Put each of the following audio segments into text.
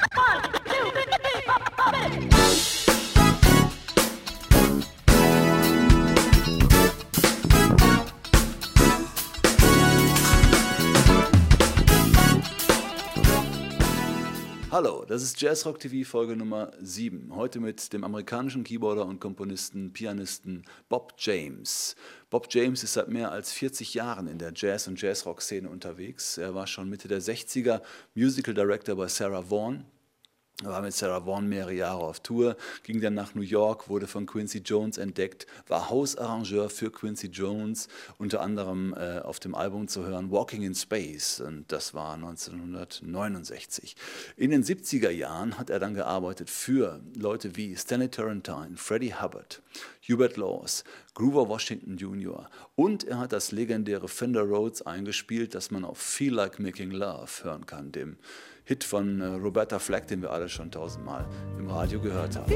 One, two, three! Hallo, das ist Jazzrock TV Folge Nummer 7. Heute mit dem amerikanischen Keyboarder und Komponisten, Pianisten Bob James. Bob James ist seit mehr als 40 Jahren in der Jazz- und Jazzrock-Szene unterwegs. Er war schon Mitte der 60er Musical Director bei Sarah Vaughan, er war mit Sarah Vaughan mehrere Jahre auf Tour, ging dann nach New York, wurde von Quincy Jones entdeckt, war Hausarrangeur für Quincy Jones, unter anderem äh, auf dem Album zu hören Walking in Space und das war 1969. In den 70er Jahren hat er dann gearbeitet für Leute wie Stanley Turrentine, Freddie Hubbard, Hubert Laws, Groover Washington Jr. und er hat das legendäre Fender Rhodes eingespielt, das man auf Feel Like Making Love hören kann, dem Hit von äh, Roberta Flack, den wir alle schon tausendmal im Radio gehört haben.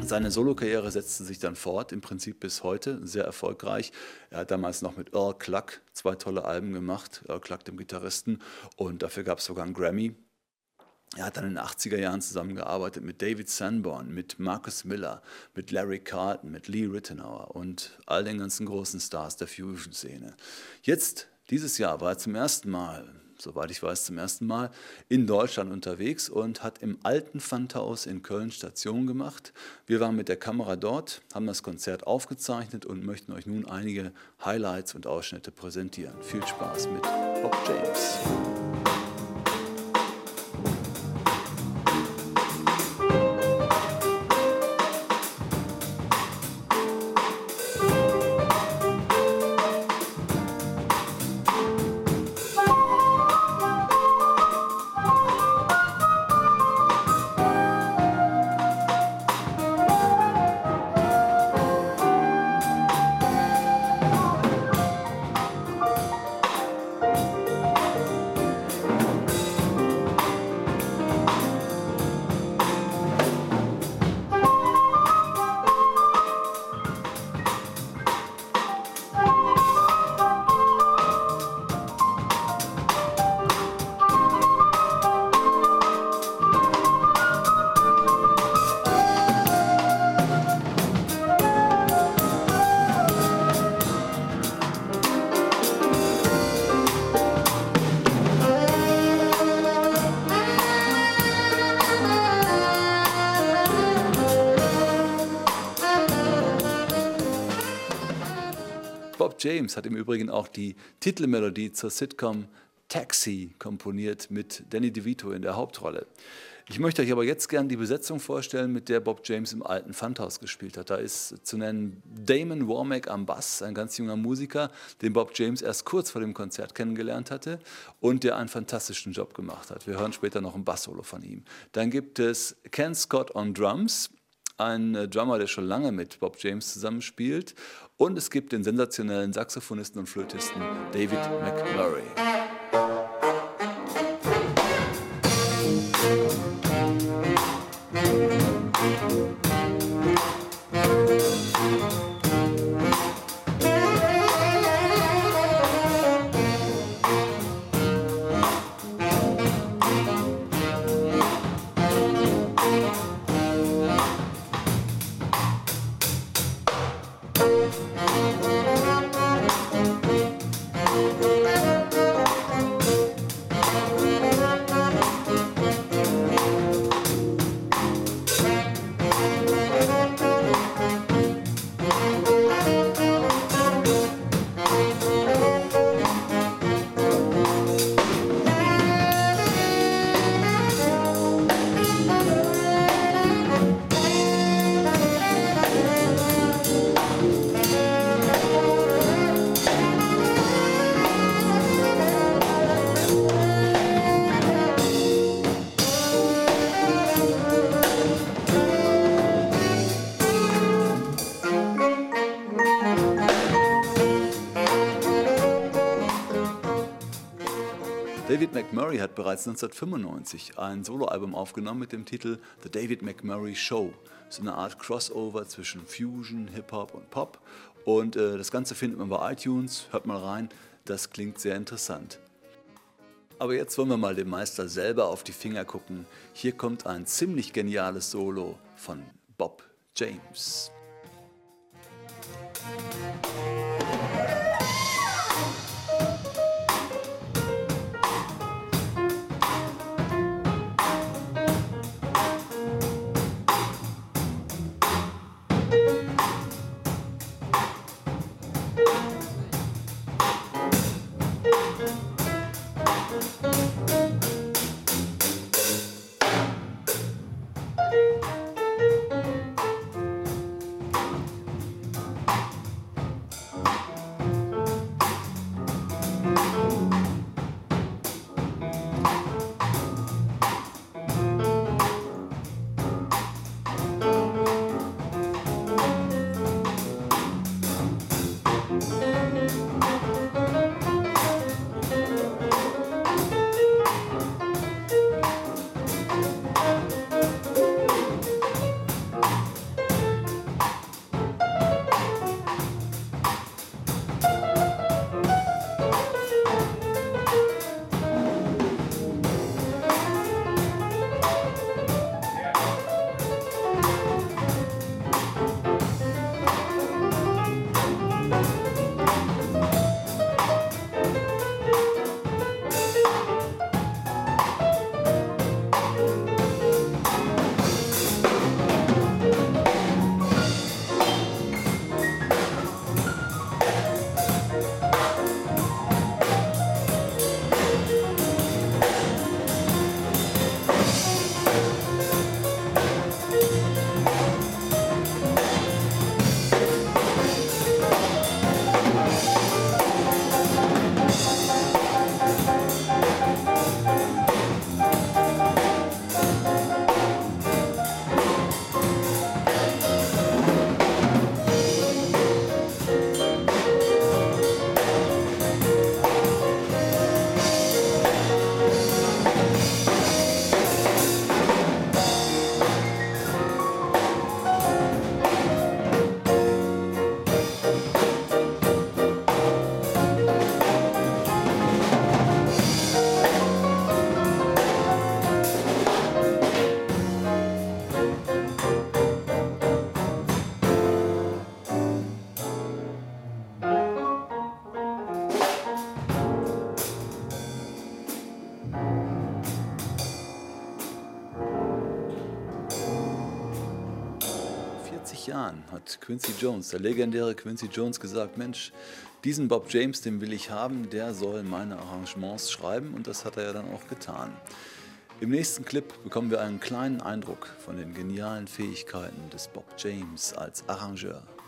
Seine Solokarriere setzte sich dann fort, im Prinzip bis heute, sehr erfolgreich. Er hat damals noch mit Earl Cluck zwei tolle Alben gemacht, Earl Cluck, dem Gitarristen, und dafür gab es sogar einen Grammy. Er hat dann in den 80er Jahren zusammengearbeitet mit David Sanborn, mit Marcus Miller, mit Larry Carlton, mit Lee Rittenauer und all den ganzen großen Stars der Fusion-Szene. Jetzt, dieses Jahr, war er zum ersten Mal, soweit ich weiß, zum ersten Mal in Deutschland unterwegs und hat im alten Pfandhaus in Köln Station gemacht. Wir waren mit der Kamera dort, haben das Konzert aufgezeichnet und möchten euch nun einige Highlights und Ausschnitte präsentieren. Viel Spaß mit Bob James. James hat im Übrigen auch die Titelmelodie zur Sitcom Taxi komponiert mit Danny DeVito in der Hauptrolle. Ich möchte euch aber jetzt gerne die Besetzung vorstellen, mit der Bob James im alten Pfandhaus gespielt hat. Da ist zu nennen Damon Warmack am Bass, ein ganz junger Musiker, den Bob James erst kurz vor dem Konzert kennengelernt hatte und der einen fantastischen Job gemacht hat. Wir hören später noch ein Bass-Solo von ihm. Dann gibt es Ken Scott on Drums, ein äh, Drummer, der schon lange mit Bob James zusammenspielt. Und es gibt den sensationellen Saxophonisten und Flötisten David McMurray. David McMurray hat bereits 1995 ein Soloalbum aufgenommen mit dem Titel The David McMurray Show. So eine Art Crossover zwischen Fusion, Hip-Hop und Pop. Und äh, das Ganze findet man bei iTunes. Hört mal rein, das klingt sehr interessant. Aber jetzt wollen wir mal dem Meister selber auf die Finger gucken. Hier kommt ein ziemlich geniales Solo von Bob James. 40 Jahren hat Quincy Jones, der legendäre Quincy Jones, gesagt, Mensch, diesen Bob James, den will ich haben, der soll meine Arrangements schreiben und das hat er ja dann auch getan. Im nächsten Clip bekommen wir einen kleinen Eindruck von den genialen Fähigkeiten des Bob James als Arrangeur.「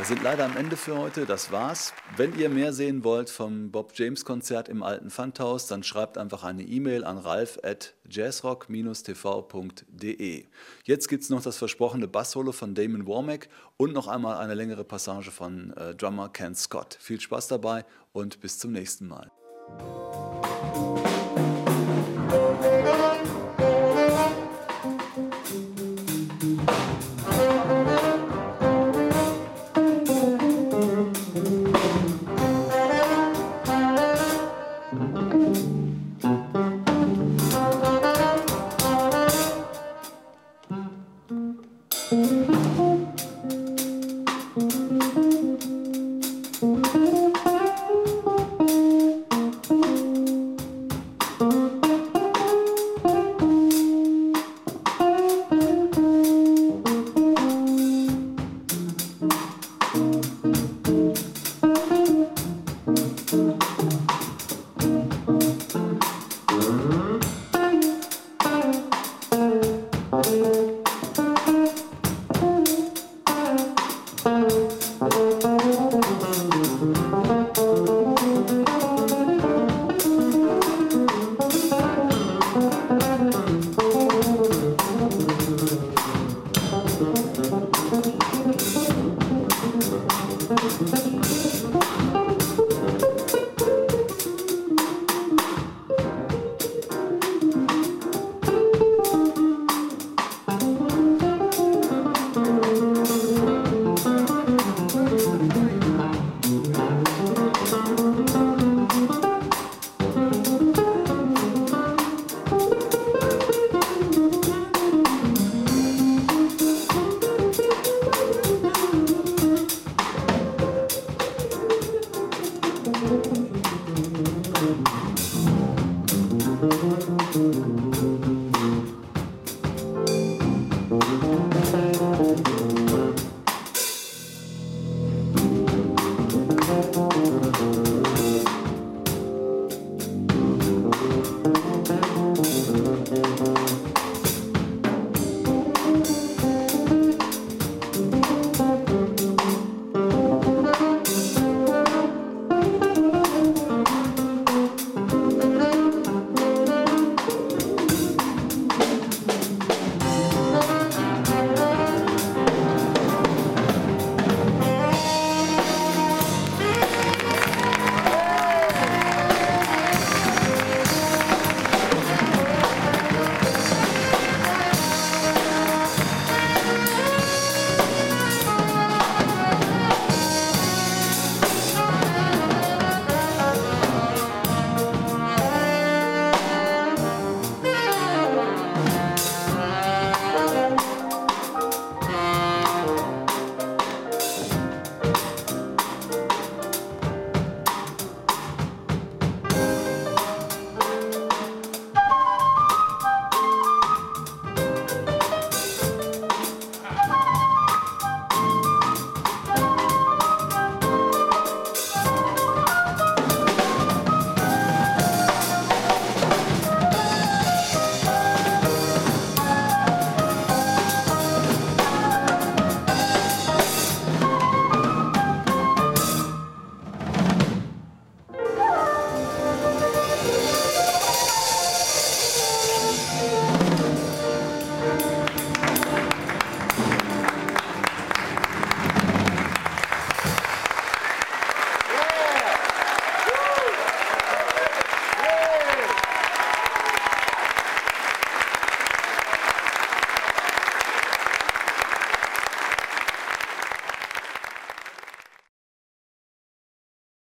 wir sind leider am Ende für heute. Das war's. Wenn ihr mehr sehen wollt vom Bob James Konzert im alten Pfandhaus, dann schreibt einfach eine E-Mail an ralf at jazzrock-tv.de. Jetzt gibt's noch das versprochene Basssolo von Damon Warmack und noch einmal eine längere Passage von äh, Drummer Ken Scott. Viel Spaß dabei und bis zum nächsten Mal.